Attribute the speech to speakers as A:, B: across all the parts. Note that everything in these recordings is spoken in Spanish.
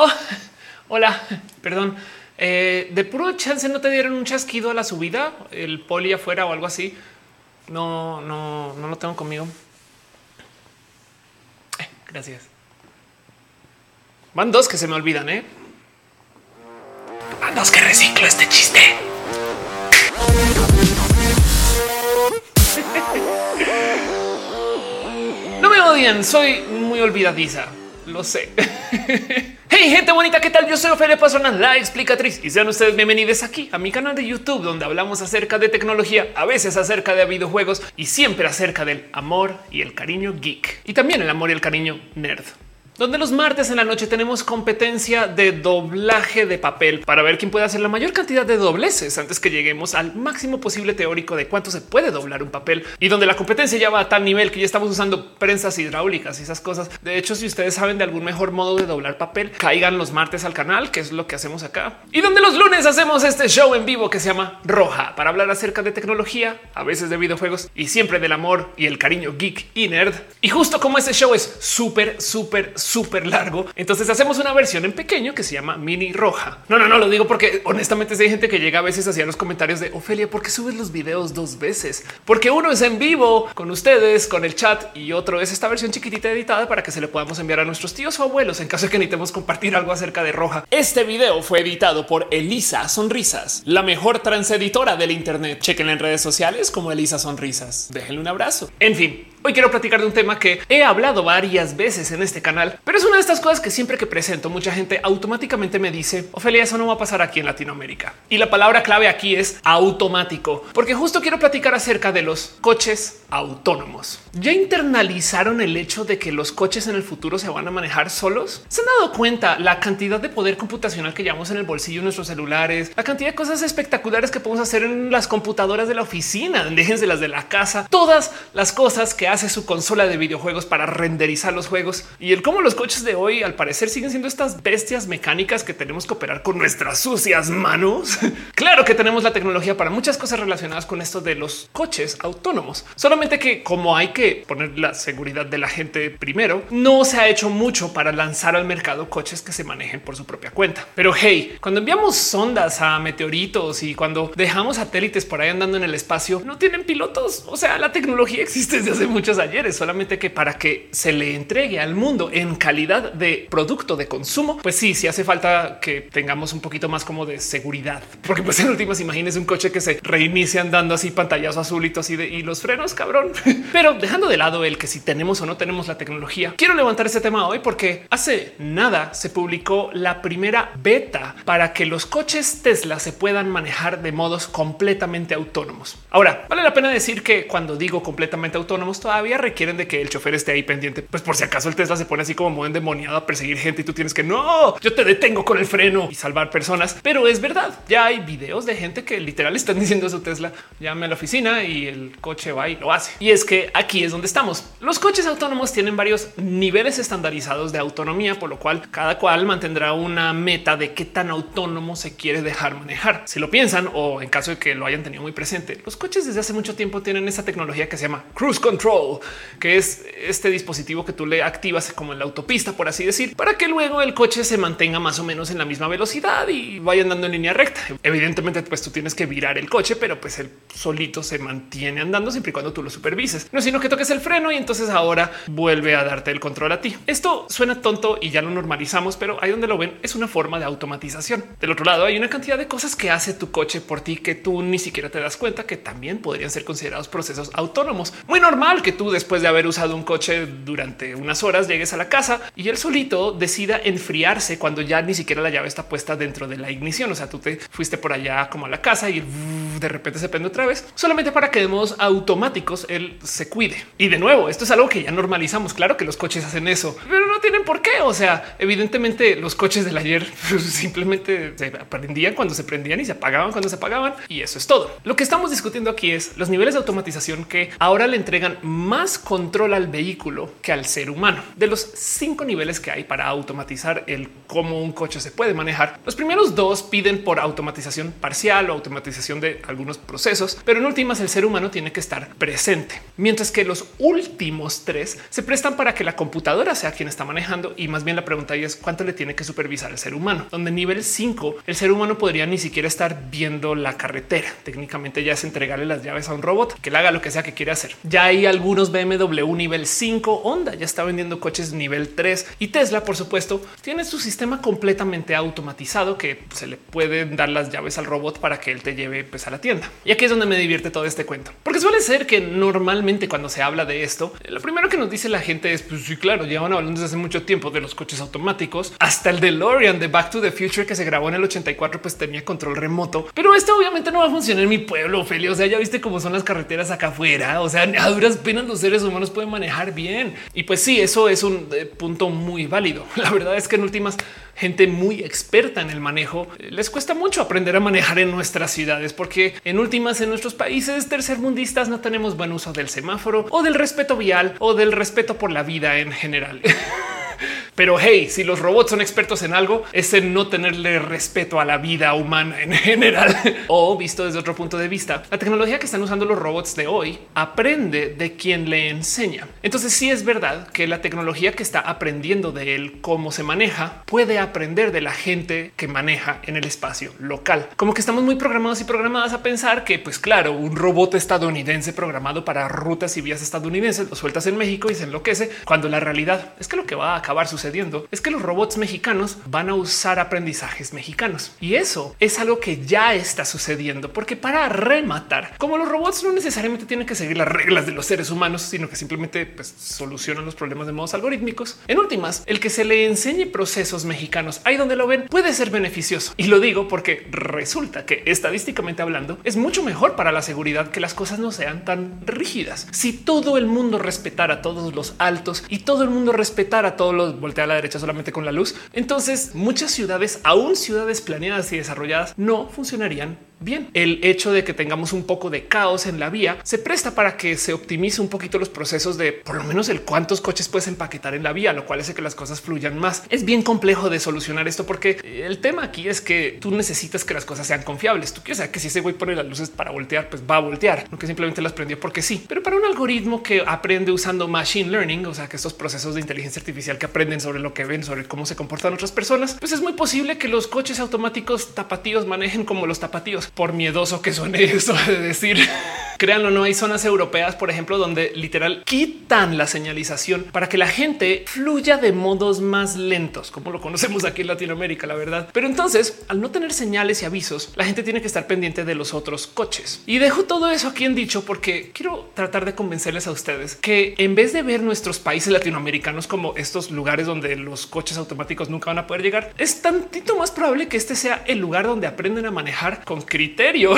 A: Oh, hola, perdón. Eh, de puro chance no te dieron un chasquido a la subida, el poli afuera o algo así. No, no, no lo tengo conmigo. Eh, gracias. Van dos que se me olvidan, ¿eh? Van dos que reciclo este chiste. No me odian, soy muy olvidadiza, lo sé. Hey, gente bonita, ¿qué tal? Yo soy Ofelia Pastrana, la explicatriz, y sean ustedes bienvenidos aquí a mi canal de YouTube, donde hablamos acerca de tecnología, a veces acerca de videojuegos y siempre acerca del amor y el cariño geek y también el amor y el cariño nerd donde los martes en la noche tenemos competencia de doblaje de papel para ver quién puede hacer la mayor cantidad de dobleces antes que lleguemos al máximo posible teórico de cuánto se puede doblar un papel y donde la competencia ya va a tal nivel que ya estamos usando prensas hidráulicas y esas cosas. De hecho, si ustedes saben de algún mejor modo de doblar papel, caigan los martes al canal, que es lo que hacemos acá. Y donde los lunes hacemos este show en vivo que se llama Roja para hablar acerca de tecnología, a veces de videojuegos y siempre del amor y el cariño geek y nerd. Y justo como ese show es súper, súper, súper largo. Entonces hacemos una versión en pequeño que se llama mini roja. No, no, no lo digo porque honestamente hay gente que llega a veces hacia los comentarios de Ofelia, ¿por qué subes los videos dos veces? Porque uno es en vivo con ustedes, con el chat y otro es esta versión chiquitita editada para que se le podamos enviar a nuestros tíos o abuelos en caso de que necesitemos compartir algo acerca de roja. Este video fue editado por Elisa Sonrisas, la mejor transeditora del Internet. Chequen en redes sociales como Elisa Sonrisas. Déjenle un abrazo. En fin, Hoy quiero platicar de un tema que he hablado varias veces en este canal, pero es una de estas cosas que siempre que presento mucha gente automáticamente me dice, Ofelia, eso no va a pasar aquí en Latinoamérica. Y la palabra clave aquí es automático, porque justo quiero platicar acerca de los coches autónomos. ¿Ya internalizaron el hecho de que los coches en el futuro se van a manejar solos? ¿Se han dado cuenta la cantidad de poder computacional que llevamos en el bolsillo de nuestros celulares? La cantidad de cosas espectaculares que podemos hacer en las computadoras de la oficina, déjense las de la casa, todas las cosas que hace su consola de videojuegos para renderizar los juegos y el cómo los coches de hoy al parecer siguen siendo estas bestias mecánicas que tenemos que operar con nuestras sucias manos. claro que tenemos la tecnología para muchas cosas relacionadas con esto de los coches autónomos. Solamente que como hay que poner la seguridad de la gente primero, no se ha hecho mucho para lanzar al mercado coches que se manejen por su propia cuenta. Pero hey, cuando enviamos sondas a meteoritos y cuando dejamos satélites por ahí andando en el espacio, no tienen pilotos. O sea, la tecnología existe desde hace muchos ayeres, solamente que para que se le entregue al mundo en calidad de producto de consumo, pues sí, sí hace falta que tengamos un poquito más como de seguridad, porque pues en últimas imagínense un coche que se reinicia andando así pantallazo azulito así de y los frenos, cabrón. Pero dejando de lado el que si tenemos o no tenemos la tecnología, quiero levantar este tema hoy porque hace nada se publicó la primera beta para que los coches Tesla se puedan manejar de modos completamente autónomos. Ahora, vale la pena decir que cuando digo completamente autónomos, todavía requieren de que el chofer esté ahí pendiente, pues por si acaso el Tesla se pone así como muy endemoniado a perseguir gente y tú tienes que no, yo te detengo con el freno y salvar personas. Pero es verdad, ya hay videos de gente que literal están diciendo a su Tesla, llame a la oficina y el coche va y lo hace. Y es que aquí es donde estamos. Los coches autónomos tienen varios niveles estandarizados de autonomía, por lo cual cada cual mantendrá una meta de qué tan autónomo se quiere dejar manejar. Si lo piensan o en caso de que lo hayan tenido muy presente, los coches desde hace mucho tiempo tienen esa tecnología que se llama cruise control, que es este dispositivo que tú le activas como en la autopista, por así decir, para que luego el coche se mantenga más o menos en la misma velocidad y vaya andando en línea recta. Evidentemente, pues tú tienes que virar el coche, pero pues el solito se mantiene andando siempre y cuando tú lo supervises, no sino que toques el freno y entonces ahora vuelve a darte el control a ti. Esto suena tonto y ya lo normalizamos, pero ahí donde lo ven es una forma de automatización. Del otro lado hay una cantidad de cosas que hace tu coche por ti que tú ni siquiera te das cuenta que también podrían ser considerados procesos autónomos. Muy normal que tú después de haber usado un coche durante unas horas llegues a la casa y él solito decida enfriarse cuando ya ni siquiera la llave está puesta dentro de la ignición. O sea, tú te fuiste por allá como a la casa y de repente se prende otra vez solamente para que de modos automáticos él se cuide. Y de nuevo, esto es algo que ya normalizamos. Claro que los coches hacen eso, pero no tienen por qué. O sea, evidentemente los coches del ayer simplemente se prendían cuando se prendían y se apagaban cuando se apagaban. Y eso es todo. Lo que estamos discutiendo aquí es los niveles de automatización que ahora le entregan más control al vehículo que al ser humano. De los cinco niveles que hay para automatizar el cómo un coche se puede manejar, los primeros dos piden por automatización parcial o automatización de algunos procesos, pero en últimas el ser humano tiene que estar presente, mientras que los últimos tres se prestan para que la computadora sea quien está manejando y más bien la pregunta es cuánto le tiene que supervisar el ser humano, donde nivel 5 el ser humano podría ni siquiera estar viendo la carretera. Técnicamente ya es entregarle las llaves a un robot que le haga lo que sea que quiere hacer. Ya hay algunos BMW nivel 5, Honda ya está vendiendo coches nivel 3 y Tesla, por supuesto, tiene su sistema completamente automatizado que se le pueden dar las llaves al robot para que él te lleve pues, a la tienda. Y aquí es donde me divierte todo este cuento, porque suele ser que normalmente cuando se habla de esto, lo primero que nos dice la gente es pues sí, claro, llevan hablando desde hace mucho tiempo de los coches automáticos, hasta el DeLorean de Back to the Future que se grabó en el 84, pues tenía control remoto, pero esto obviamente no va a funcionar en mi pueblo, Ophelia. O sea, ya viste cómo son las carreteras acá afuera. O sea, a duras penas los seres humanos pueden manejar bien. Y pues sí, eso es un eh, punto muy válido. La verdad es que en últimas gente muy experta en el manejo les cuesta mucho aprender a manejar en nuestras ciudades, porque en últimas en nuestros países tercermundistas no tenemos buen uso del semáforo o del respeto vial o del respeto por la vida en general. Pero hey, si los robots son expertos en algo, es en no tenerle respeto a la vida humana en general. o visto desde otro punto de vista, la tecnología que están usando los robots de hoy aprende de quien le enseña. Entonces sí es verdad que la tecnología que está aprendiendo de él cómo se maneja puede aprender de la gente que maneja en el espacio local. Como que estamos muy programados y programadas a pensar que, pues claro, un robot estadounidense programado para rutas y vías estadounidenses lo sueltas en México y se enloquece, cuando la realidad es que lo que va a acabar sucediendo es que los robots mexicanos van a usar aprendizajes mexicanos. Y eso es algo que ya está sucediendo, porque para rematar, como los robots no necesariamente tienen que seguir las reglas de los seres humanos, sino que simplemente pues, solucionan los problemas de modos algorítmicos. En últimas, el que se le enseñe procesos mexicanos ahí donde lo ven puede ser beneficioso. Y lo digo porque resulta que estadísticamente hablando es mucho mejor para la seguridad que las cosas no sean tan rígidas. Si todo el mundo respetara todos los altos y todo el mundo respetara todos los a la derecha solamente con la luz. Entonces muchas ciudades, aún ciudades planeadas y desarrolladas, no funcionarían bien. El hecho de que tengamos un poco de caos en la vía se presta para que se optimice un poquito los procesos de por lo menos el cuántos coches puedes empaquetar en la vía, lo cual hace que las cosas fluyan más. Es bien complejo de solucionar esto porque el tema aquí es que tú necesitas que las cosas sean confiables. Tú quieres saber que si ese güey pone las luces para voltear, pues va a voltear, no que simplemente las prendió porque sí. Pero para un algoritmo que aprende usando machine learning, o sea, que estos procesos de inteligencia artificial que aprenden sobre lo que ven, sobre cómo se comportan otras personas, pues es muy posible que los coches automáticos tapatíos manejen como los tapatíos por miedoso que suene eso de decir. Créanlo, no hay zonas europeas, por ejemplo, donde literal quitan la señalización para que la gente fluya de modos más lentos, como lo conocemos aquí en Latinoamérica, la verdad. Pero entonces, al no tener señales y avisos, la gente tiene que estar pendiente de los otros coches. Y dejo todo eso aquí en dicho porque quiero tratar de convencerles a ustedes que en vez de ver nuestros países latinoamericanos como estos lugares donde los coches automáticos nunca van a poder llegar, es tantito más probable que este sea el lugar donde aprenden a manejar con criterio.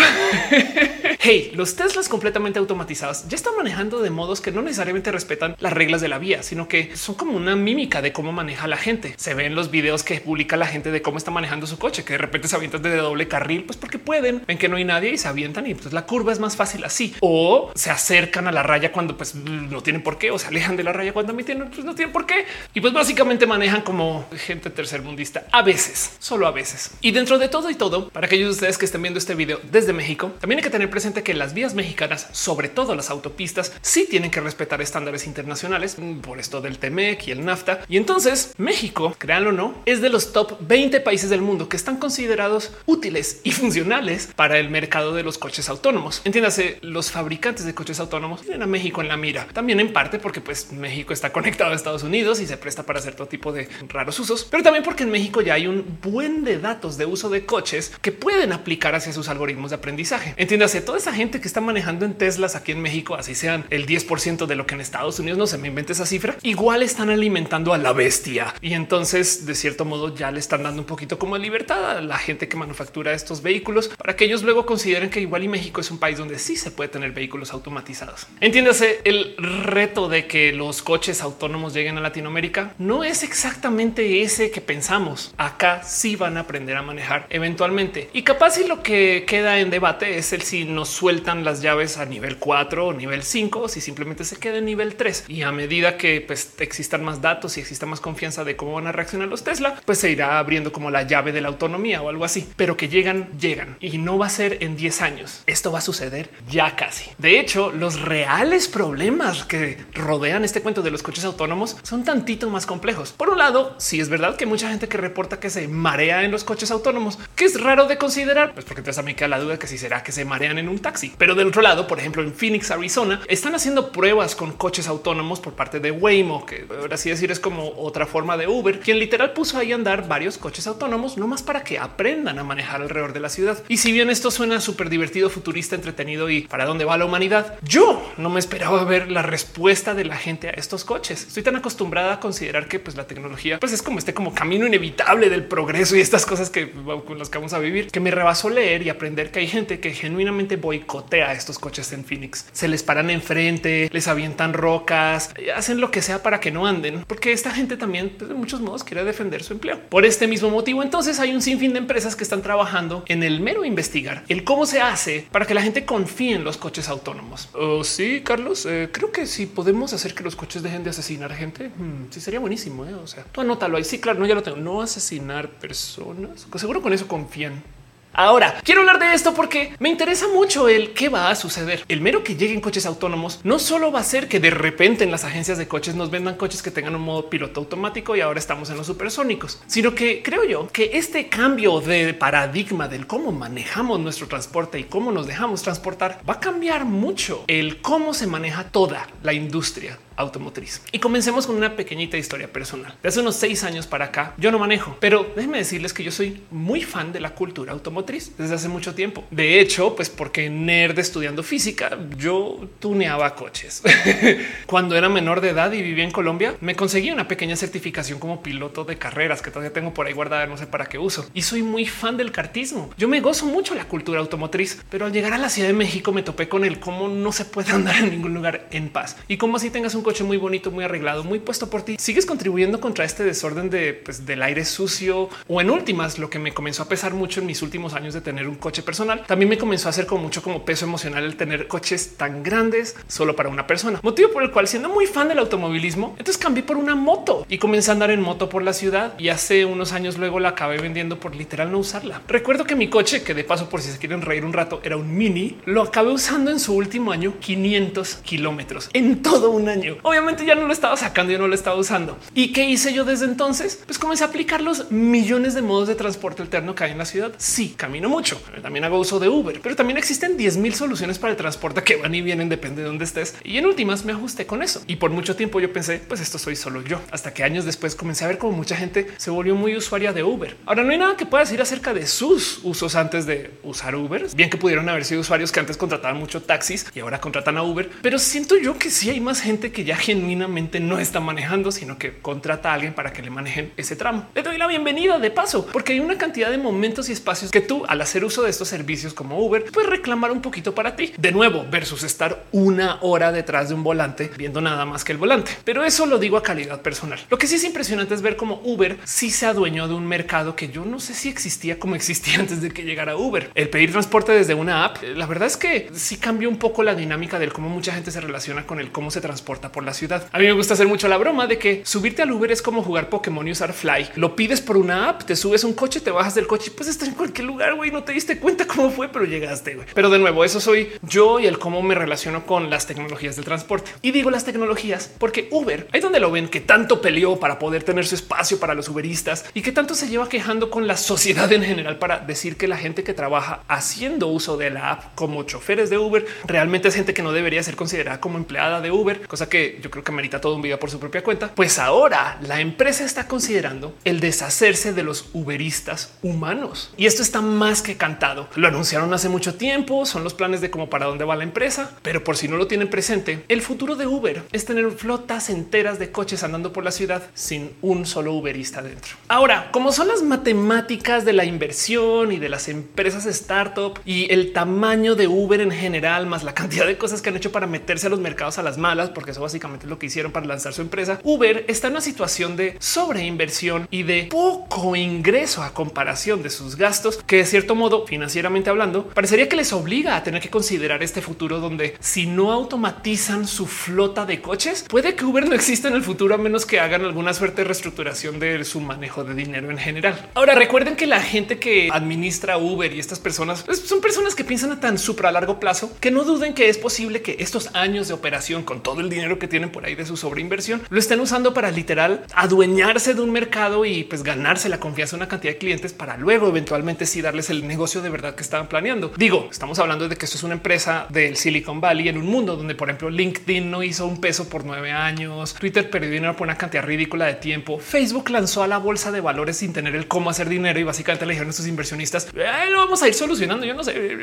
A: hey, los Teslas completamente automatizados ya están manejando de modos que no necesariamente respetan las reglas de la vía, sino que son como una mímica de cómo maneja la gente. Se ven los videos que publica la gente de cómo está manejando su coche, que de repente se avientan de doble carril, pues porque pueden, ven que no hay nadie y se avientan y pues la curva es más fácil así. O se acercan a la raya cuando pues no tienen por qué, o se alejan de la raya cuando me tienen, pues no tienen por qué. Y pues básicamente manejan como gente tercermundista a veces, solo a veces. Y dentro de todo y todo, para aquellos de ustedes que estén viendo este video desde México, también hay que tener presente que las vías mexicanas, sobre todo las autopistas, sí tienen que respetar estándares internacionales mm, por esto del TEMEC y el NAFTA. Y entonces México, créanlo o no, es de los top 20 países del mundo que están considerados útiles y funcionales para el mercado de los coches autónomos. Entiéndase, los fabricantes de coches autónomos tienen a México en la mira, también en parte porque pues México está conectado a Estados Unidos y se presta para hacer todo tipo de raros usos, pero también porque en México ya hay un buen de datos de uso de coches que pueden aplicar hacia sus algoritmos de aprendizaje. Entiéndase, toda esa gente que está manejando en Teslas aquí en México, así sean el 10% de lo que en Estados Unidos no se me invente esa cifra, igual están alimentando a la bestia. Y entonces, de cierto modo, ya le están dando un poquito como libertad a la gente que manufactura estos vehículos para que ellos luego consideren que igual y México es un país donde sí se puede tener vehículos automatizados. Entiéndase, el reto de que los coches autónomos lleguen a Latinoamérica no es exactamente ese que pensamos. Acá sí van a aprender a manejar eventualmente y capaz si lo que queda en debate es el si nos sueltan las llaves a nivel 4 o nivel 5 o si simplemente se queda en nivel 3. Y a medida que pues, existan más datos y exista más confianza de cómo van a reaccionar los Tesla, pues se irá abriendo como la llave de la autonomía o algo así. Pero que llegan, llegan y no va a ser en 10 años. Esto va a suceder ya casi. De hecho, los reales problemas que rodean este cuento de los coches autónomos son tantito más complejos. Por un lado, si es verdad que mucha gente que reporta que se marea en los coches autónomos, que es raro de considerar, pues porque entonces a mí queda la duda que si será que se marean en un taxi. Pero del otro lado, por ejemplo, en Phoenix, Arizona, están haciendo pruebas con coches autónomos por parte de Waymo, que por así decir es como otra forma de Uber, quien literal puso ahí a andar varios coches autónomos, no más para que aprendan a manejar alrededor de la ciudad. Y si bien esto suena súper divertido, futurista, entretenido y para dónde va la humanidad, yo no me esperaba ver la respuesta de la gente a estos coches. Estoy tan acostumbrada a considerar que pues la tecnología pues es como este como camino inevitable del progreso y estas cosas que con las que vamos a vivir, que me rebasó leer y aprender que hay gente que genuinamente boicotea estos coches en Phoenix. Se les paran enfrente, les avientan rocas, hacen lo que sea para que no anden, porque esta gente también pues, de muchos modos quiere defender su empleo. Por este mismo motivo, entonces hay un sinfín de empresas que están trabajando en el mero investigar el cómo se hace para que la gente confíe en los coches autónomos. Oh, sí, Carlos, eh, creo que si podemos hacer que los coches dejen de asesinar gente, hmm, sí sería buenísimo. ¿eh? O sea, tú anótalo ahí. Sí, claro, no, ya lo tengo. No asesinar personas. Seguro con eso confían. Ahora quiero hablar de esto porque me interesa mucho el qué va a suceder. El mero que lleguen coches autónomos no solo va a ser que de repente en las agencias de coches nos vendan coches que tengan un modo piloto automático y ahora estamos en los supersónicos, sino que creo yo que este cambio de paradigma del cómo manejamos nuestro transporte y cómo nos dejamos transportar va a cambiar mucho el cómo se maneja toda la industria automotriz. Y comencemos con una pequeñita historia personal. De hace unos seis años para acá yo no manejo, pero déjenme decirles que yo soy muy fan de la cultura automotriz desde hace mucho tiempo. De hecho, pues porque nerd estudiando física, yo tuneaba coches. Cuando era menor de edad y vivía en Colombia, me conseguí una pequeña certificación como piloto de carreras que todavía tengo por ahí guardada, no sé para qué uso. Y soy muy fan del cartismo. Yo me gozo mucho la cultura automotriz, pero al llegar a la Ciudad de México me topé con el cómo no se puede andar en ningún lugar en paz y como así tengas un coche muy bonito, muy arreglado, muy puesto por ti, sigues contribuyendo contra este desorden de pues, del aire sucio o en últimas lo que me comenzó a pesar mucho en mis últimos años de tener un coche personal. También me comenzó a hacer como mucho como peso emocional el tener coches tan grandes solo para una persona, motivo por el cual siendo muy fan del automovilismo, entonces cambié por una moto y comencé a andar en moto por la ciudad y hace unos años luego la acabé vendiendo por literal no usarla. Recuerdo que mi coche, que de paso por si se quieren reír un rato, era un mini, lo acabé usando en su último año 500 kilómetros en todo un año. Obviamente ya no lo estaba sacando, yo no lo estaba usando. ¿Y qué hice yo desde entonces? Pues comencé a aplicar los millones de modos de transporte alterno que hay en la ciudad. Sí, camino mucho. También hago uso de Uber, pero también existen 10 mil soluciones para el transporte que van y vienen, depende de dónde estés. Y en últimas me ajusté con eso. Y por mucho tiempo yo pensé, pues esto soy solo yo. Hasta que años después comencé a ver cómo mucha gente se volvió muy usuaria de Uber. Ahora no hay nada que pueda decir acerca de sus usos antes de usar Uber. Bien que pudieron haber sido usuarios que antes contrataban mucho taxis y ahora contratan a Uber, pero siento yo que sí hay más gente que ya genuinamente no está manejando, sino que contrata a alguien para que le manejen ese tramo. Le doy la bienvenida de paso, porque hay una cantidad de momentos y espacios que tú al hacer uso de estos servicios como Uber puedes reclamar un poquito para ti. De nuevo, versus estar una hora detrás de un volante viendo nada más que el volante. Pero eso lo digo a calidad personal. Lo que sí es impresionante es ver cómo Uber sí se adueñó de un mercado que yo no sé si existía como existía antes de que llegara Uber. El pedir transporte desde una app, la verdad es que sí cambió un poco la dinámica del cómo mucha gente se relaciona con el cómo se transporta por la ciudad. A mí me gusta hacer mucho la broma de que subirte al Uber es como jugar Pokémon y usar Fly. Lo pides por una app, te subes un coche, te bajas del coche, pues estás en cualquier lugar, güey, no te diste cuenta cómo fue, pero llegaste. Pero de nuevo, eso soy yo y el cómo me relaciono con las tecnologías del transporte. Y digo las tecnologías porque Uber, ahí donde lo ven que tanto peleó para poder tener su espacio para los Uberistas y que tanto se lleva quejando con la sociedad en general para decir que la gente que trabaja haciendo uso de la app como choferes de Uber realmente es gente que no debería ser considerada como empleada de Uber, cosa que yo creo que merita todo un video por su propia cuenta. Pues ahora la empresa está considerando el deshacerse de los Uberistas humanos y esto está más que cantado. Lo anunciaron hace mucho tiempo, son los planes de cómo para dónde va la empresa, pero por si no lo tienen presente, el futuro de Uber es tener flotas enteras de coches andando por la ciudad sin un solo Uberista dentro. Ahora, como son las matemáticas de la inversión y de las empresas startup y el tamaño de Uber en general, más la cantidad de cosas que han hecho para meterse a los mercados a las malas, porque eso básicamente es lo que hicieron para lanzar su empresa, Uber está en una situación de sobreinversión y de poco ingreso a comparación de sus gastos, que de cierto modo, financieramente hablando, parecería que les obliga a tener que considerar este futuro donde si no automatizan su flota de coches, puede que Uber no exista en el futuro a menos que hagan alguna suerte de reestructuración de su manejo de dinero en general. Ahora recuerden que la gente que administra Uber y estas personas pues, son personas que piensan a tan supra largo plazo que no duden que es posible que estos años de operación con todo el dinero que tienen por ahí de su sobreinversión lo estén usando para literal adueñarse de un mercado y pues ganarse la confianza de una cantidad de clientes para luego eventualmente sí el negocio de verdad que estaban planeando. Digo, estamos hablando de que esto es una empresa del Silicon Valley en un mundo donde, por ejemplo, LinkedIn no hizo un peso por nueve años, Twitter perdió dinero por una cantidad ridícula de tiempo, Facebook lanzó a la bolsa de valores sin tener el cómo hacer dinero y básicamente le dijeron a sus inversionistas, lo vamos a ir solucionando. Yo no sé.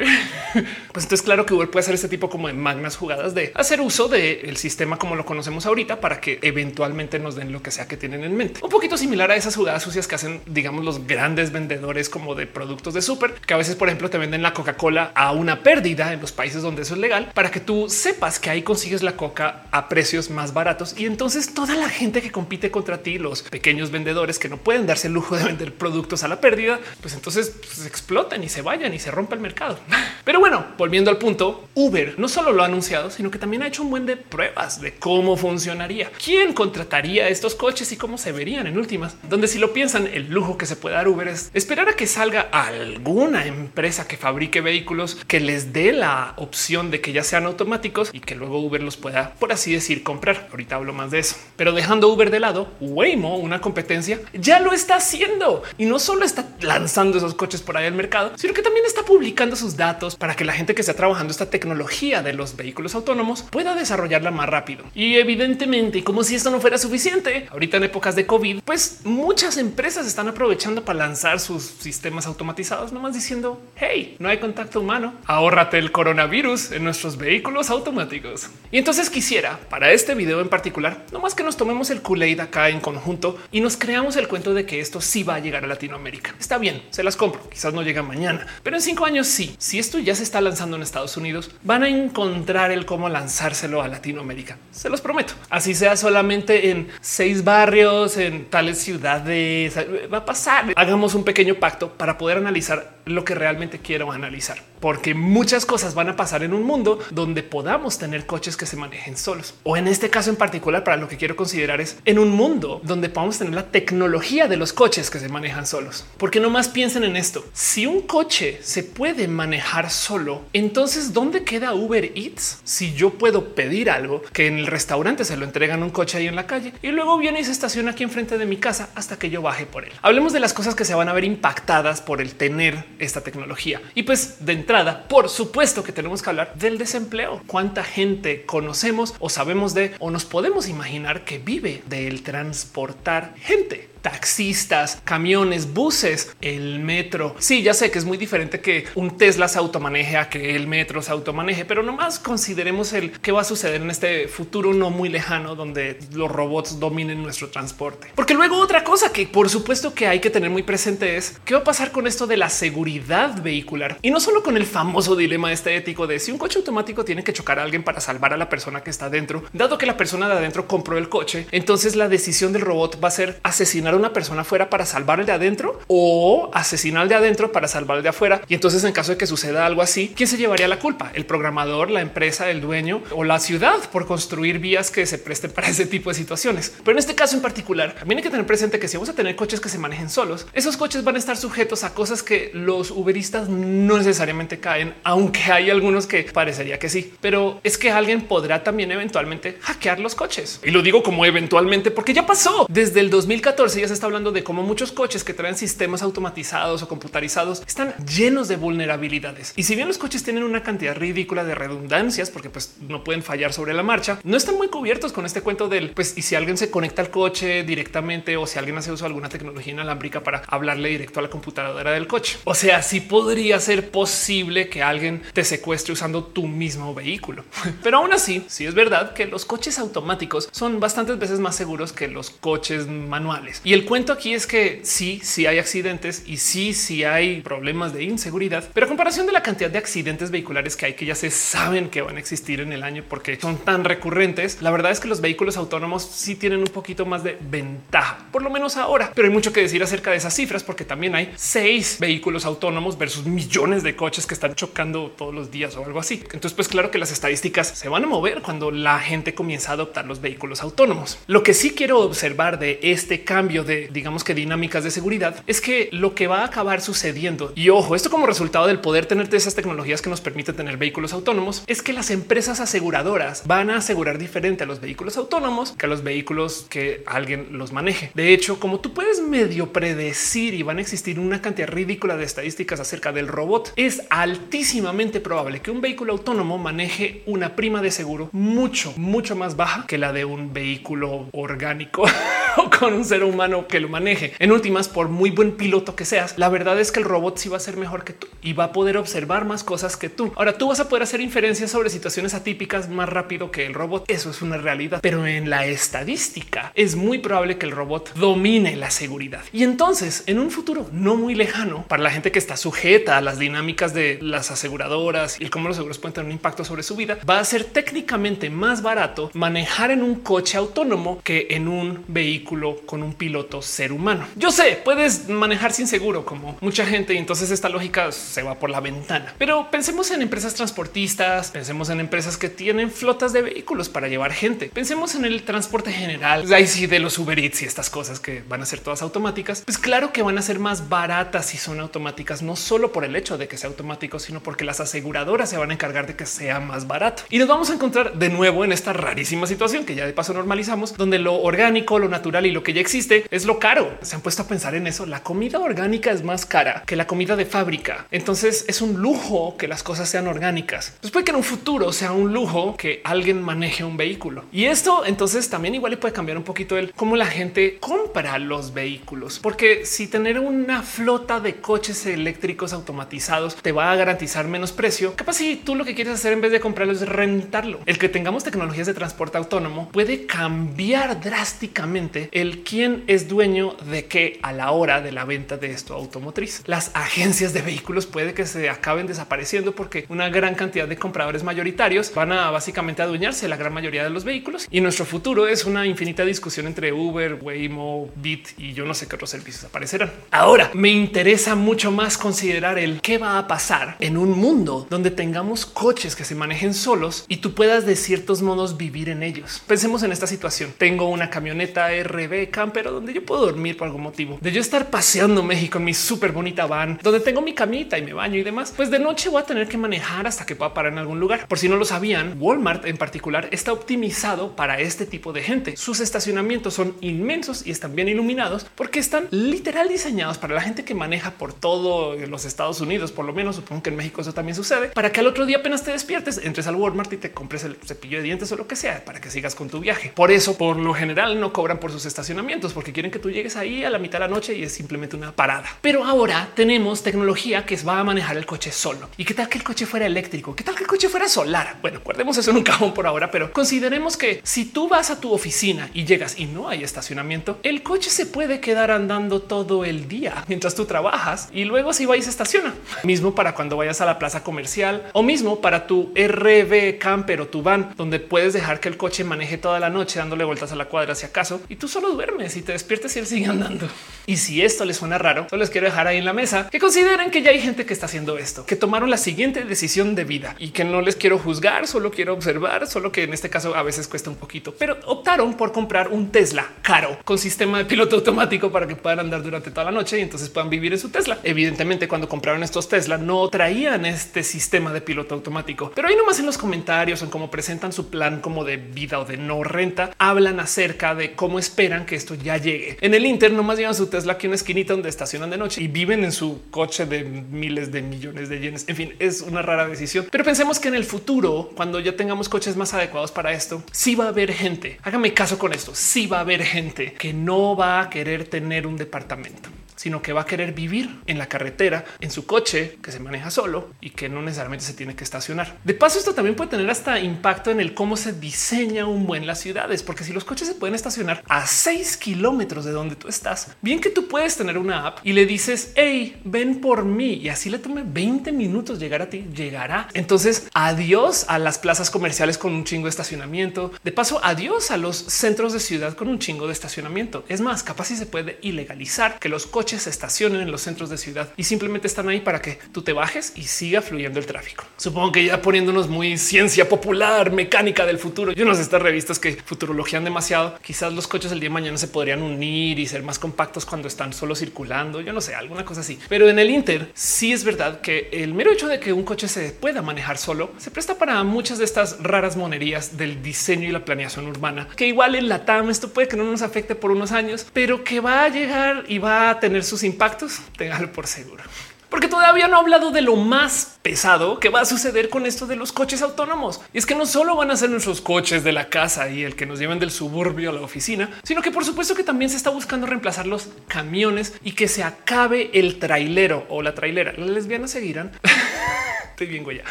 A: pues entonces claro que Uber puede hacer este tipo como de magnas jugadas de hacer uso del sistema como lo conocemos ahorita para que eventualmente nos den lo que sea que tienen en mente. Un poquito similar a esas jugadas sucias que hacen, digamos, los grandes vendedores como de productos de súper, que a veces, por ejemplo, te venden la Coca-Cola a una pérdida en los países donde eso es legal para que tú sepas que ahí consigues la coca a precios más baratos. Y entonces toda la gente que compite contra ti, los pequeños vendedores que no pueden darse el lujo de vender productos a la pérdida, pues entonces pues, explotan y se vayan y se rompe el mercado. Pero bueno, volviendo al punto, Uber no solo lo ha anunciado, sino que también ha hecho un buen de pruebas de cómo funcionaría, quién contrataría estos coches y cómo se verían en últimas, donde si lo piensan, el lujo que se puede dar Uber es esperar a que salga alguna empresa que fabrique vehículos que les dé la opción de que ya sean automáticos y que luego Uber los pueda, por así decir, comprar. Ahorita hablo más de eso, pero dejando Uber de lado, Waymo, una competencia, ya lo está haciendo y no solo está lanzando esos coches por ahí al mercado, sino que también está publicando sus datos para que la gente que está trabajando esta tecnología de los vehículos autónomos pueda desarrollarla más rápido. Y evidentemente, como si esto no fuera suficiente, ahorita en épocas de COVID, pues muchas empresas están aprovechando para lanzar sus sistemas automatizados, nomás diciendo, hey, no hay contacto humano, ahórrate el coronavirus en nuestros vehículos automáticos. Y entonces quisiera, para este video en particular, nomás que nos tomemos el Kool-Aid acá en conjunto y nos creamos el cuento de que esto sí va a llegar a Latinoamérica. Está bien, se las compro, quizás no llega mañana, pero en cinco años sí. Si esto ya se está lanzando en Estados Unidos, van a encontrar el cómo lanzárselo a Latinoamérica. Se los prometo. Así sea solamente en seis barrios, en tales ciudades, va a pasar. Hagamos un pequeño pacto para poder analizar lo que realmente quiero analizar, porque muchas cosas van a pasar en un mundo donde podamos tener coches que se manejen solos. O en este caso en particular, para lo que quiero considerar es en un mundo donde podamos tener la tecnología de los coches que se manejan solos. Porque no más piensen en esto. Si un coche se puede manejar solo, entonces ¿dónde queda Uber Eats? Si yo puedo pedir algo que en el restaurante se lo entregan un coche ahí en la calle y luego viene y se estaciona aquí enfrente de mi casa hasta que yo baje por él. Hablemos de las cosas que se van a ver impactadas por el tener esta tecnología. Y pues de entrada, por supuesto que tenemos que hablar del desempleo. ¿Cuánta gente conocemos o sabemos de o nos podemos imaginar que vive del transportar gente? Taxistas, camiones, buses, el metro. Sí, ya sé que es muy diferente que un Tesla se automaneje a que el metro se automaneje, pero nomás consideremos el qué va a suceder en este futuro no muy lejano donde los robots dominen nuestro transporte. Porque luego otra cosa que por supuesto que hay que tener muy presente es qué va a pasar con esto de la seguridad vehicular y no solo con el famoso dilema este ético de si un coche automático tiene que chocar a alguien para salvar a la persona que está dentro, dado que la persona de adentro compró el coche, entonces la decisión del robot va a ser asesinar una persona fuera para salvar el de adentro o asesinar al de adentro para salvar el de afuera. Y entonces en caso de que suceda algo así, ¿quién se llevaría la culpa? El programador, la empresa, el dueño o la ciudad por construir vías que se presten para ese tipo de situaciones. Pero en este caso en particular, también hay que tener presente que si vamos a tener coches que se manejen solos, esos coches van a estar sujetos a cosas que los uberistas no necesariamente caen, aunque hay algunos que parecería que sí, pero es que alguien podrá también eventualmente hackear los coches. Y lo digo como eventualmente porque ya pasó desde el 2014 se está hablando de cómo muchos coches que traen sistemas automatizados o computarizados están llenos de vulnerabilidades. Y si bien los coches tienen una cantidad ridícula de redundancias, porque pues no pueden fallar sobre la marcha, no están muy cubiertos con este cuento del pues y si alguien se conecta al coche directamente o si alguien hace uso de alguna tecnología inalámbrica para hablarle directo a la computadora del coche. O sea, sí podría ser posible que alguien te secuestre usando tu mismo vehículo. Pero aún así, sí es verdad que los coches automáticos son bastantes veces más seguros que los coches manuales. Y el cuento aquí es que sí, sí hay accidentes y sí, sí hay problemas de inseguridad, pero a comparación de la cantidad de accidentes vehiculares que hay que ya se saben que van a existir en el año porque son tan recurrentes, la verdad es que los vehículos autónomos sí tienen un poquito más de ventaja, por lo menos ahora, pero hay mucho que decir acerca de esas cifras porque también hay seis vehículos autónomos versus millones de coches que están chocando todos los días o algo así. Entonces, pues claro que las estadísticas se van a mover cuando la gente comienza a adoptar los vehículos autónomos. Lo que sí quiero observar de este cambio de, digamos que dinámicas de seguridad, es que lo que va a acabar sucediendo, y ojo, esto como resultado del poder tener esas tecnologías que nos permiten tener vehículos autónomos, es que las empresas aseguradoras van a asegurar diferente a los vehículos autónomos que a los vehículos que alguien los maneje. De hecho, como tú puedes medio predecir y van a existir una cantidad ridícula de estadísticas acerca del robot, es altísimamente probable que un vehículo autónomo maneje una prima de seguro mucho, mucho más baja que la de un vehículo orgánico o con un ser humano que lo maneje. En últimas, por muy buen piloto que seas, la verdad es que el robot sí va a ser mejor que tú y va a poder observar más cosas que tú. Ahora tú vas a poder hacer inferencias sobre situaciones atípicas más rápido que el robot. Eso es una realidad, pero en la estadística es muy probable que el robot domine la seguridad. Y entonces en un futuro no muy lejano para la gente que está sujeta a las dinámicas de las aseguradoras y cómo los seguros pueden tener un impacto sobre su vida, va a ser técnicamente más barato manejar en un coche autónomo que en un vehículo con un piloto ser humano. Yo sé, puedes manejar sin seguro como mucha gente y entonces esta lógica se va por la ventana. Pero pensemos en empresas transportistas, pensemos en empresas que tienen flotas de vehículos para llevar gente. Pensemos en el transporte general, ahí sí de los Uber Eats y estas cosas que van a ser todas automáticas. Pues claro que van a ser más baratas si son automáticas, no solo por el hecho de que sea automático, sino porque las aseguradoras se van a encargar de que sea más barato. Y nos vamos a encontrar de nuevo en esta rarísima situación que ya de paso normalizamos, donde lo orgánico, lo natural y lo que ya existe es lo caro. Se han puesto a pensar en eso. La comida orgánica es más cara que la comida de fábrica. Entonces es un lujo que las cosas sean orgánicas. Pues puede que en un futuro sea un lujo que alguien maneje un vehículo. Y esto entonces también igual le puede cambiar un poquito el cómo la gente compra los vehículos. Porque si tener una flota de coches eléctricos automatizados te va a garantizar menos precio, capaz si tú lo que quieres hacer en vez de comprarlo es rentarlo. El que tengamos tecnologías de transporte autónomo puede cambiar drásticamente el quién es dueño de qué a la hora de la venta de esto automotriz. Las agencias de vehículos puede que se acaben desapareciendo porque una gran cantidad de compradores mayoritarios van a básicamente adueñarse la gran mayoría de los vehículos y nuestro futuro es una infinita discusión entre Uber, Waymo, Bit y yo no sé qué otros servicios aparecerán. Ahora me interesa mucho más considerar el qué va a pasar en un mundo donde tengamos coches que se manejen solos y tú puedas de ciertos modos vivir en ellos. Pensemos en esta situación. Tengo una camioneta RB camper donde yo puedo dormir por algún motivo de yo estar paseando México en mi súper bonita van donde tengo mi camita y me baño y demás. Pues de noche voy a tener que manejar hasta que pueda parar en algún lugar. Por si no lo sabían, Walmart en particular está optimizado para este tipo de gente. Sus estacionamientos son inmensos y están bien iluminados porque están literal diseñados para la gente que maneja por todo los Estados Unidos. Por lo menos supongo que en México eso también sucede para que al otro día apenas te despiertes, entres al Walmart y te compres el cepillo de dientes o lo que sea para que sigas con tu viaje. Por eso, por lo general, no cobran por sus estacionamientos porque quieren que tú llegues ahí a la mitad de la noche y es simplemente una parada. Pero ahora tenemos tecnología que va a manejar el coche solo. ¿Y qué tal que el coche fuera eléctrico? ¿Qué tal que el coche fuera solar? Bueno, guardemos eso en un cajón por ahora, pero consideremos que si tú vas a tu oficina y llegas y no hay estacionamiento, el coche se puede quedar andando todo el día mientras tú trabajas y luego si va y se estaciona. Mismo para cuando vayas a la plaza comercial o mismo para tu RV camper o tu van, donde puedes dejar que el coche maneje toda la noche dándole vueltas a la cuadra si acaso y tú solo duermes y te despiertes y él sigue andando. Y si esto les suena raro, solo les quiero dejar ahí en la mesa que consideren que ya hay gente que está haciendo esto, que tomaron la siguiente decisión de vida y que no les quiero juzgar, solo quiero observar, solo que en este caso a veces cuesta un poquito, pero optaron por comprar un Tesla caro con sistema de piloto automático para que puedan andar durante toda la noche y entonces puedan vivir en su Tesla. Evidentemente, cuando compraron estos Tesla no traían este sistema de piloto automático, pero ahí nomás en los comentarios en cómo presentan su plan como de vida o de no renta, hablan acerca de cómo esperan que esto ya llegue. En el Inter nomás llevan su Tesla aquí una esquinita donde estacionan de noche y viven en su coche de miles de millones de yenes. En fin, es una rara decisión, pero pensemos que en el futuro, cuando ya tengamos coches más adecuados para esto, sí va a haber gente. Hágame caso con esto. Sí va a haber gente que no va a querer tener un departamento. sino que va a querer vivir en la carretera, en su coche que se maneja solo y que no necesariamente se tiene que estacionar. De paso, esto también puede tener hasta impacto en el cómo se diseña un buen las ciudades, porque si los coches se pueden estacionar a 6 kilómetros de donde tú estás, bien que tú puedes tener una app y le dices, hey, ven por mí y así le tome 20 minutos llegar a ti, llegará. Entonces, adiós a las plazas comerciales con un chingo de estacionamiento. De paso, adiós a los centros de ciudad con un chingo de estacionamiento. Es más, capaz si se puede ilegalizar que los coches se estacionen en los centros de ciudad y simplemente están ahí para que tú te bajes y siga fluyendo el tráfico. Supongo que ya poniéndonos muy ciencia popular, mecánica del futuro. Yo no sé estas revistas que futurologían demasiado. Quizás los coches el día de mañana se podrían unir y ser más compactos cuando están solo circulando. Yo no sé, alguna cosa así. Pero en el Inter sí es verdad que el mero hecho de que un coche se pueda manejar solo se presta para muchas de estas raras monerías del diseño y la planeación urbana, que igual en la TAM esto puede que no nos afecte por unos años, pero que va a llegar y va a tener sus impactos. Téngalo por seguro porque todavía no ha hablado de lo más pesado que va a suceder con esto de los coches autónomos. Y es que no solo van a ser nuestros coches de la casa y el que nos lleven del suburbio a la oficina, sino que por supuesto que también se está buscando reemplazar los camiones y que se acabe el trailero o la trailera. Las lesbianas seguirán. Estoy bien, güey.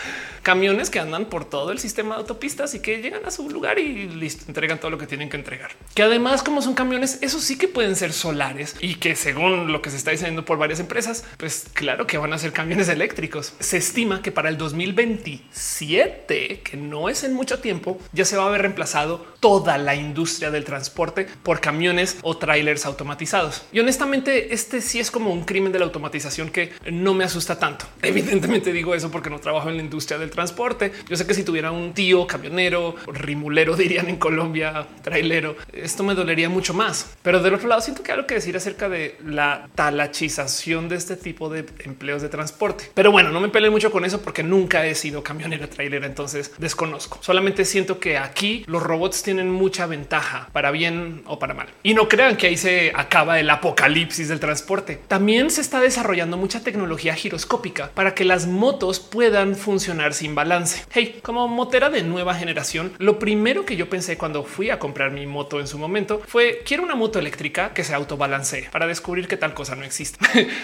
A: Camiones que andan por todo el sistema de autopistas y que llegan a su lugar y listo, entregan todo lo que tienen que entregar. Que además, como son camiones, eso sí que pueden ser solares y que según lo que se está diciendo por varias empresas, pues claro que van a ser camiones eléctricos. Se estima que para el 2027, que no es en mucho tiempo, ya se va a haber reemplazado toda la industria del transporte por camiones o trailers automatizados. Y honestamente, este sí es como un crimen de la automatización que no me asusta tanto. Evidentemente digo eso porque no trabajo en la industria del transporte. Yo sé que si tuviera un tío camionero, rimulero, dirían en Colombia, trailero, esto me dolería mucho más. Pero del otro lado, siento que hay algo que decir acerca de la talachización de este tipo de empleos de transporte. Pero bueno, no me peleé mucho con eso porque nunca he sido camionera, trailera, entonces desconozco. Solamente siento que aquí los robots tienen mucha ventaja para bien o para mal. Y no crean que ahí se acaba el apocalipsis del transporte. También se está desarrollando mucha tecnología giroscópica para que las motos puedan funcionar sin balance. Hey, como motera de nueva generación, lo primero que yo pensé cuando fui a comprar mi moto en su momento fue quiero una moto eléctrica que se autobalancee para descubrir que tal cosa no existe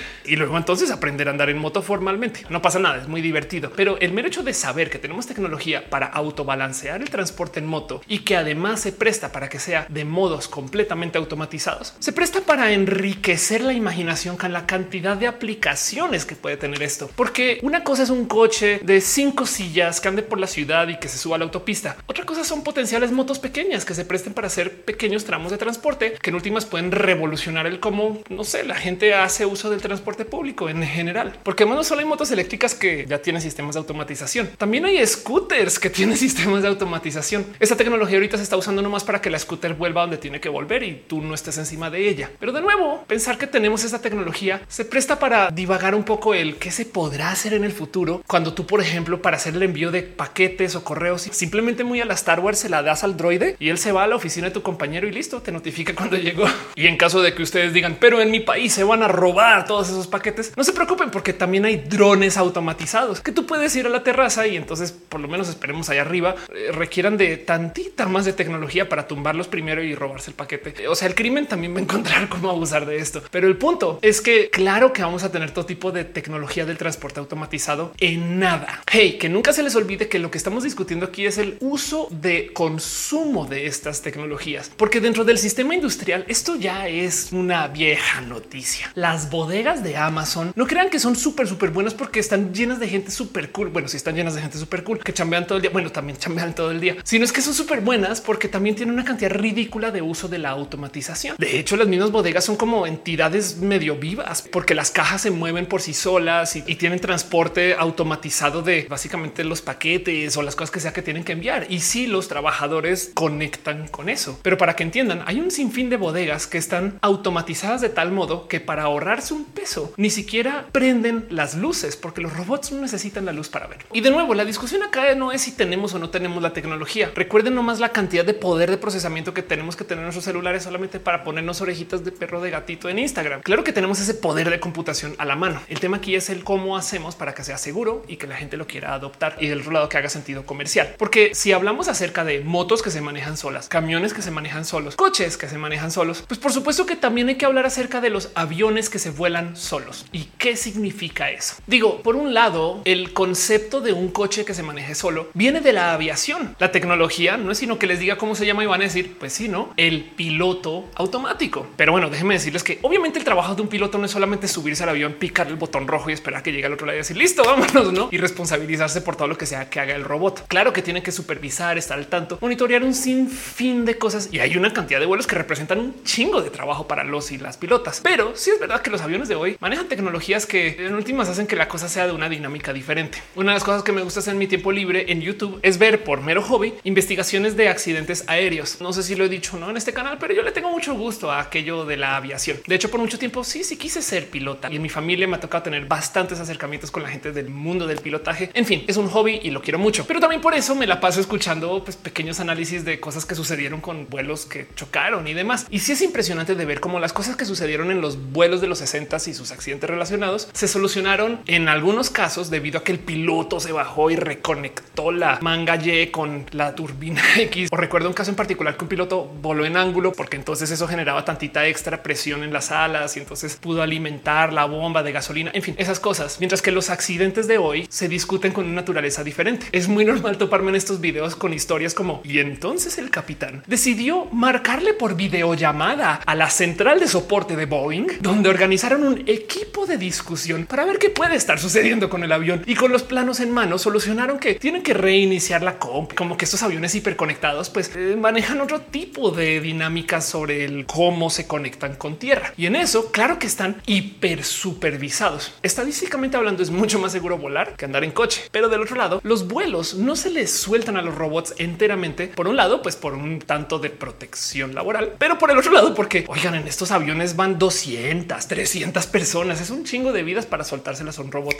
A: y luego entonces aprender a andar en moto formalmente. No pasa nada, es muy divertido, pero el mero hecho de saber que tenemos tecnología para autobalancear el transporte en moto y que además se presta para que sea de modos completamente automatizados, se presta para enriquecer la imaginación con la cantidad de aplicaciones que puede tener esto, porque una cosa es un coche de cinco sillas que ande por la ciudad y que se suba a la autopista. Otra cosa son potenciales motos pequeñas que se presten para hacer pequeños tramos de transporte que en últimas pueden revolucionar el cómo, no sé, la gente hace uso del transporte público en general. Porque no solo hay motos eléctricas que ya tienen sistemas de automatización, también hay scooters que tienen sistemas de automatización. Esta tecnología ahorita se está usando nomás para que la scooter vuelva donde tiene que volver y tú no estés encima de ella. Pero de nuevo, pensar que tenemos esta tecnología se presta para divagar un poco el qué se podrá hacer en el futuro cuando tú, por ejemplo, hacer el envío de paquetes o correos, simplemente muy a la Star Wars se la das al droide y él se va a la oficina de tu compañero y listo, te notifica cuando llegó. Y en caso de que ustedes digan, pero en mi país se van a robar todos esos paquetes, no se preocupen porque también hay drones automatizados que tú puedes ir a la terraza y entonces por lo menos esperemos allá arriba eh, requieran de tantita más de tecnología para tumbarlos primero y robarse el paquete. O sea, el crimen también va a encontrar cómo abusar de esto. Pero el punto es que claro que vamos a tener todo tipo de tecnología del transporte automatizado en nada. Hey, que nunca se les olvide que lo que estamos discutiendo aquí es el uso de consumo de estas tecnologías, porque dentro del sistema industrial esto ya es una vieja noticia. Las bodegas de Amazon no crean que son súper, súper buenas porque están llenas de gente súper cool. Bueno, si están llenas de gente súper cool que chambean todo el día, bueno, también chambean todo el día, sino es que son súper buenas porque también tienen una cantidad ridícula de uso de la automatización. De hecho, las mismas bodegas son como entidades medio vivas porque las cajas se mueven por sí solas y, y tienen transporte automatizado de básicamente los paquetes o las cosas que sea que tienen que enviar. Y si los trabajadores conectan con eso. Pero para que entiendan, hay un sinfín de bodegas que están automatizadas de tal modo que para ahorrarse un peso ni siquiera prenden las luces porque los robots no necesitan la luz para ver. Y de nuevo, la discusión acá no es si tenemos o no tenemos la tecnología. Recuerden nomás la cantidad de poder de procesamiento que tenemos que tener en nuestros celulares solamente para ponernos orejitas de perro de gatito en Instagram. Claro que tenemos ese poder de computación a la mano. El tema aquí es el cómo hacemos para que sea seguro y que la gente lo quiera adoptar y del otro lado que haga sentido comercial. Porque si hablamos acerca de motos que se manejan solas, camiones que se manejan solos, coches que se manejan solos, pues por supuesto que también hay que hablar acerca de los aviones que se vuelan solos y qué significa eso. Digo, por un lado, el concepto de un coche que se maneje solo viene de la aviación. La tecnología no es sino que les diga cómo se llama y van a decir, pues sí, no, el piloto automático. Pero bueno, déjenme decirles que obviamente el trabajo de un piloto no es solamente subirse al avión, picar el botón rojo y esperar que llegue al otro lado y decir listo, vámonos, no? Y responsabilizarse por todo lo que sea que haga el robot. Claro que tiene que supervisar, estar al tanto, monitorear un sinfín de cosas y hay una cantidad de vuelos que representan un chingo de trabajo para los y las pilotas. Pero sí es verdad que los aviones de hoy manejan tecnologías que en últimas hacen que la cosa sea de una dinámica diferente. Una de las cosas que me gusta hacer en mi tiempo libre en YouTube es ver por mero hobby investigaciones de accidentes aéreos. No sé si lo he dicho no en este canal, pero yo le tengo mucho gusto a aquello de la aviación. De hecho, por mucho tiempo sí, sí quise ser pilota y en mi familia me ha tocado tener bastantes acercamientos con la gente del mundo del pilotaje. En fin, es un hobby y lo quiero mucho, pero también por eso me la paso escuchando pues, pequeños análisis de cosas que sucedieron con vuelos que chocaron y demás. Y sí es impresionante de ver cómo las cosas que sucedieron en los vuelos de los 60 y sus accidentes relacionados se solucionaron en algunos casos debido a que el piloto se bajó y reconectó la manga Y con la turbina X. O recuerdo un caso en particular que un piloto voló en ángulo porque entonces eso generaba tantita extra presión en las alas y entonces pudo alimentar la bomba de gasolina. En fin, esas cosas. Mientras que los accidentes de hoy se discuten con naturaleza diferente. Es muy normal toparme en estos videos con historias como y entonces el capitán decidió marcarle por videollamada a la central de soporte de Boeing, donde organizaron un equipo de discusión para ver qué puede estar sucediendo con el avión y con los planos en mano solucionaron que tienen que reiniciar la comp, como que estos aviones hiperconectados pues eh, manejan otro tipo de dinámicas sobre cómo se conectan con tierra. Y en eso, claro que están hiper supervisados. Estadísticamente hablando, es mucho más seguro volar que andar en coche. Pero del otro lado, los vuelos no se les sueltan a los robots enteramente. Por un lado, pues por un tanto de protección laboral, pero por el otro lado, porque oigan, en estos aviones van 200, 300 personas. Es un chingo de vidas para soltárselas a un robot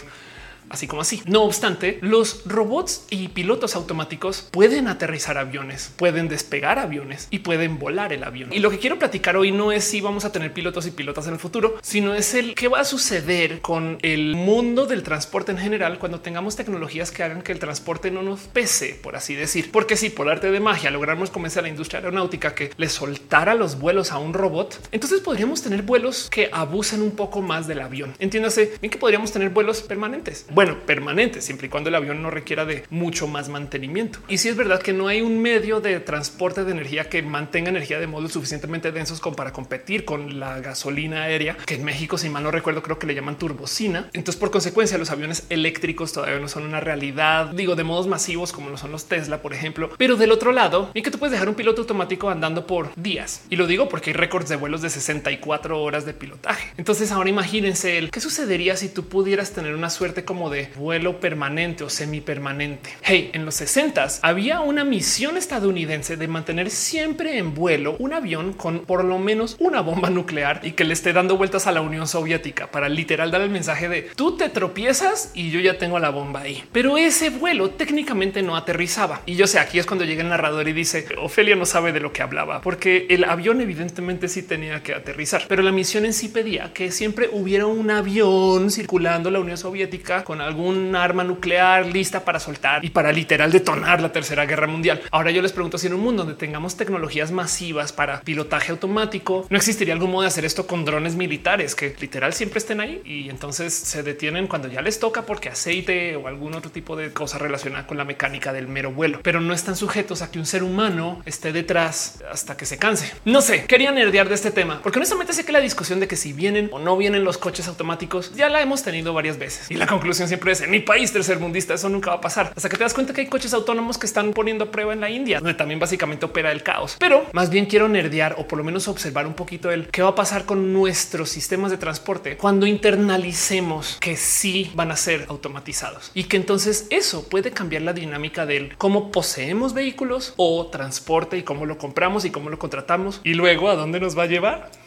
A: así como así. No obstante, los robots y pilotos automáticos pueden aterrizar aviones, pueden despegar aviones y pueden volar el avión. Y lo que quiero platicar hoy no es si vamos a tener pilotos y pilotas en el futuro, sino es el qué va a suceder con el mundo del transporte en general cuando tengamos tecnologías que hagan que el transporte no nos pese, por así decir. Porque si por arte de magia logramos convencer a la industria aeronáutica que le soltara los vuelos a un robot, entonces podríamos tener vuelos que abusen un poco más del avión. Entiéndase bien que podríamos tener vuelos permanentes bueno, permanente, siempre y cuando el avión no requiera de mucho más mantenimiento. Y si es verdad que no hay un medio de transporte de energía que mantenga energía de modo suficientemente densos como para competir con la gasolina aérea, que en México, si mal no recuerdo, creo que le llaman turbocina. Entonces, por consecuencia, los aviones eléctricos todavía no son una realidad, digo, de modos masivos como lo son los Tesla, por ejemplo. Pero del otro lado, y que tú puedes dejar un piloto automático andando por días. Y lo digo porque hay récords de vuelos de 64 horas de pilotaje. Entonces, ahora imagínense el qué sucedería si tú pudieras tener una suerte como de vuelo permanente o semipermanente. Hey, en los 60 había una misión estadounidense de mantener siempre en vuelo un avión con por lo menos una bomba nuclear y que le esté dando vueltas a la Unión Soviética para literal dar el mensaje de tú te tropiezas y yo ya tengo la bomba ahí. Pero ese vuelo técnicamente no aterrizaba. Y yo sé, aquí es cuando llega el narrador y dice Ofelia no sabe de lo que hablaba porque el avión evidentemente sí tenía que aterrizar, pero la misión en sí pedía que siempre hubiera un avión circulando la Unión Soviética con algún arma nuclear lista para soltar y para literal detonar la tercera guerra mundial. Ahora yo les pregunto si en un mundo donde tengamos tecnologías masivas para pilotaje automático, no existiría algún modo de hacer esto con drones militares que literal siempre estén ahí y entonces se detienen cuando ya les toca porque aceite o algún otro tipo de cosa relacionada con la mecánica del mero vuelo, pero no están sujetos a que un ser humano esté detrás hasta que se canse. No sé, quería nerdear de este tema porque honestamente sé que la discusión de que si vienen o no vienen los coches automáticos ya la hemos tenido varias veces y la conclusión siempre es en mi país tercermundista. Eso nunca va a pasar hasta que te das cuenta que hay coches autónomos que están poniendo a prueba en la India, donde también básicamente opera el caos. Pero más bien quiero nerdear o por lo menos observar un poquito el qué va a pasar con nuestros sistemas de transporte cuando internalicemos que sí van a ser automatizados y que entonces eso puede cambiar la dinámica del cómo poseemos vehículos o transporte y cómo lo compramos y cómo lo contratamos y luego a dónde nos va a llevar.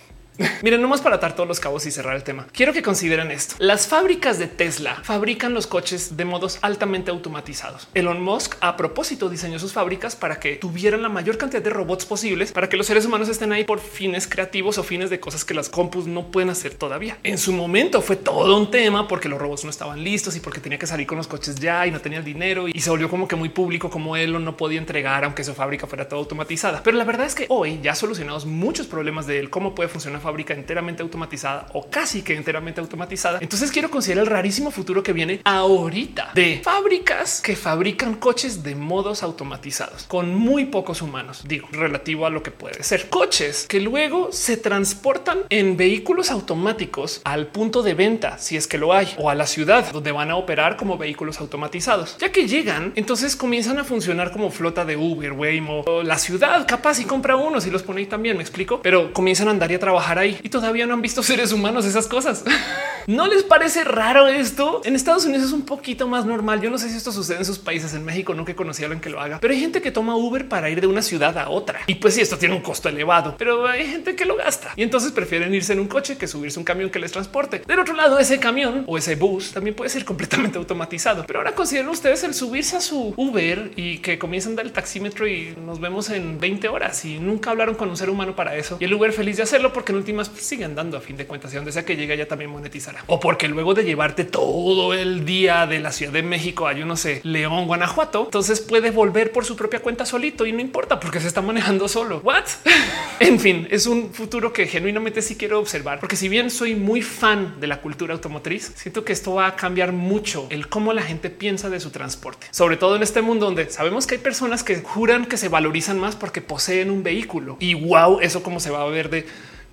A: Miren, nomás para atar todos los cabos y cerrar el tema. Quiero que consideren esto. Las fábricas de Tesla fabrican los coches de modos altamente automatizados. Elon Musk a propósito diseñó sus fábricas para que tuvieran la mayor cantidad de robots posibles para que los seres humanos estén ahí por fines creativos o fines de cosas que las compus no pueden hacer todavía. En su momento fue todo un tema porque los robots no estaban listos y porque tenía que salir con los coches ya y no tenía el dinero y se volvió como que muy público como Elon no podía entregar aunque su fábrica fuera todo automatizada. Pero la verdad es que hoy ya solucionados muchos problemas de cómo puede funcionar fábrica enteramente automatizada o casi que enteramente automatizada. Entonces quiero considerar el rarísimo futuro que viene ahorita de fábricas que fabrican coches de modos automatizados con muy pocos humanos, digo, relativo a lo que puede ser coches que luego se transportan en vehículos automáticos al punto de venta, si es que lo hay, o a la ciudad donde van a operar como vehículos automatizados. Ya que llegan, entonces comienzan a funcionar como flota de Uber, Waymo, o la ciudad capaz y compra unos y los pone ahí también, me explico, pero comienzan a andar y a trabajar ahí y todavía no han visto seres humanos esas cosas. ¿No les parece raro esto? En Estados Unidos es un poquito más normal. Yo no sé si esto sucede en sus países. En México no que conocí a alguien que lo haga, pero hay gente que toma Uber para ir de una ciudad a otra. Y pues sí, esto tiene un costo elevado, pero hay gente que lo gasta y entonces prefieren irse en un coche que subirse un camión que les transporte. Del otro lado, ese camión o ese bus también puede ser completamente automatizado. Pero ahora consideren ustedes el subirse a su Uber y que comiencen a dar el taxímetro y nos vemos en 20 horas y nunca hablaron con un ser humano para eso. Y el Uber feliz de hacerlo porque en últimas pues, siguen dando a fin de cuentas y donde sea que llegue ya también monetizará. O porque luego de llevarte todo el día de la Ciudad de México a yo no sé, León, Guanajuato, entonces puede volver por su propia cuenta solito y no importa porque se está manejando solo. What? en fin, es un futuro que genuinamente sí quiero observar, porque si bien soy muy fan de la cultura automotriz, siento que esto va a cambiar mucho el cómo la gente piensa de su transporte, sobre todo en este mundo donde sabemos que hay personas que juran que se valorizan más porque poseen un vehículo y wow, eso como se va a ver de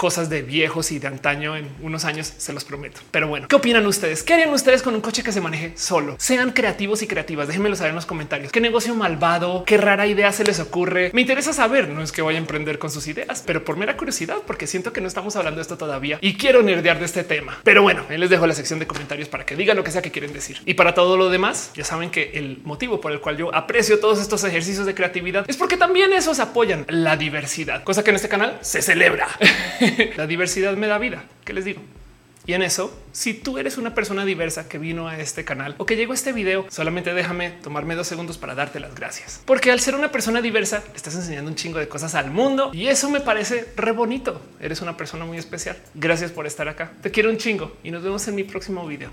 A: cosas de viejos y de antaño en unos años, se los prometo. Pero bueno, ¿qué opinan ustedes? ¿Qué harían ustedes con un coche que se maneje solo? Sean creativos y creativas. Déjenmelo saber en los comentarios. ¿Qué negocio malvado? ¿Qué rara idea se les ocurre? Me interesa saber. No es que vaya a emprender con sus ideas, pero por mera curiosidad, porque siento que no estamos hablando de esto todavía y quiero nerdear de este tema. Pero bueno, les dejo la sección de comentarios para que digan lo que sea que quieren decir. Y para todo lo demás, ya saben que el motivo por el cual yo aprecio todos estos ejercicios de creatividad es porque también esos apoyan la diversidad, cosa que en este canal se celebra. la diversidad me da vida. ¿Qué les digo? Y en eso, si tú eres una persona diversa que vino a este canal o que llegó a este video, solamente déjame tomarme dos segundos para darte las gracias. Porque al ser una persona diversa, estás enseñando un chingo de cosas al mundo y eso me parece re bonito. Eres una persona muy especial. Gracias por estar acá. Te quiero un chingo y nos vemos en mi próximo video.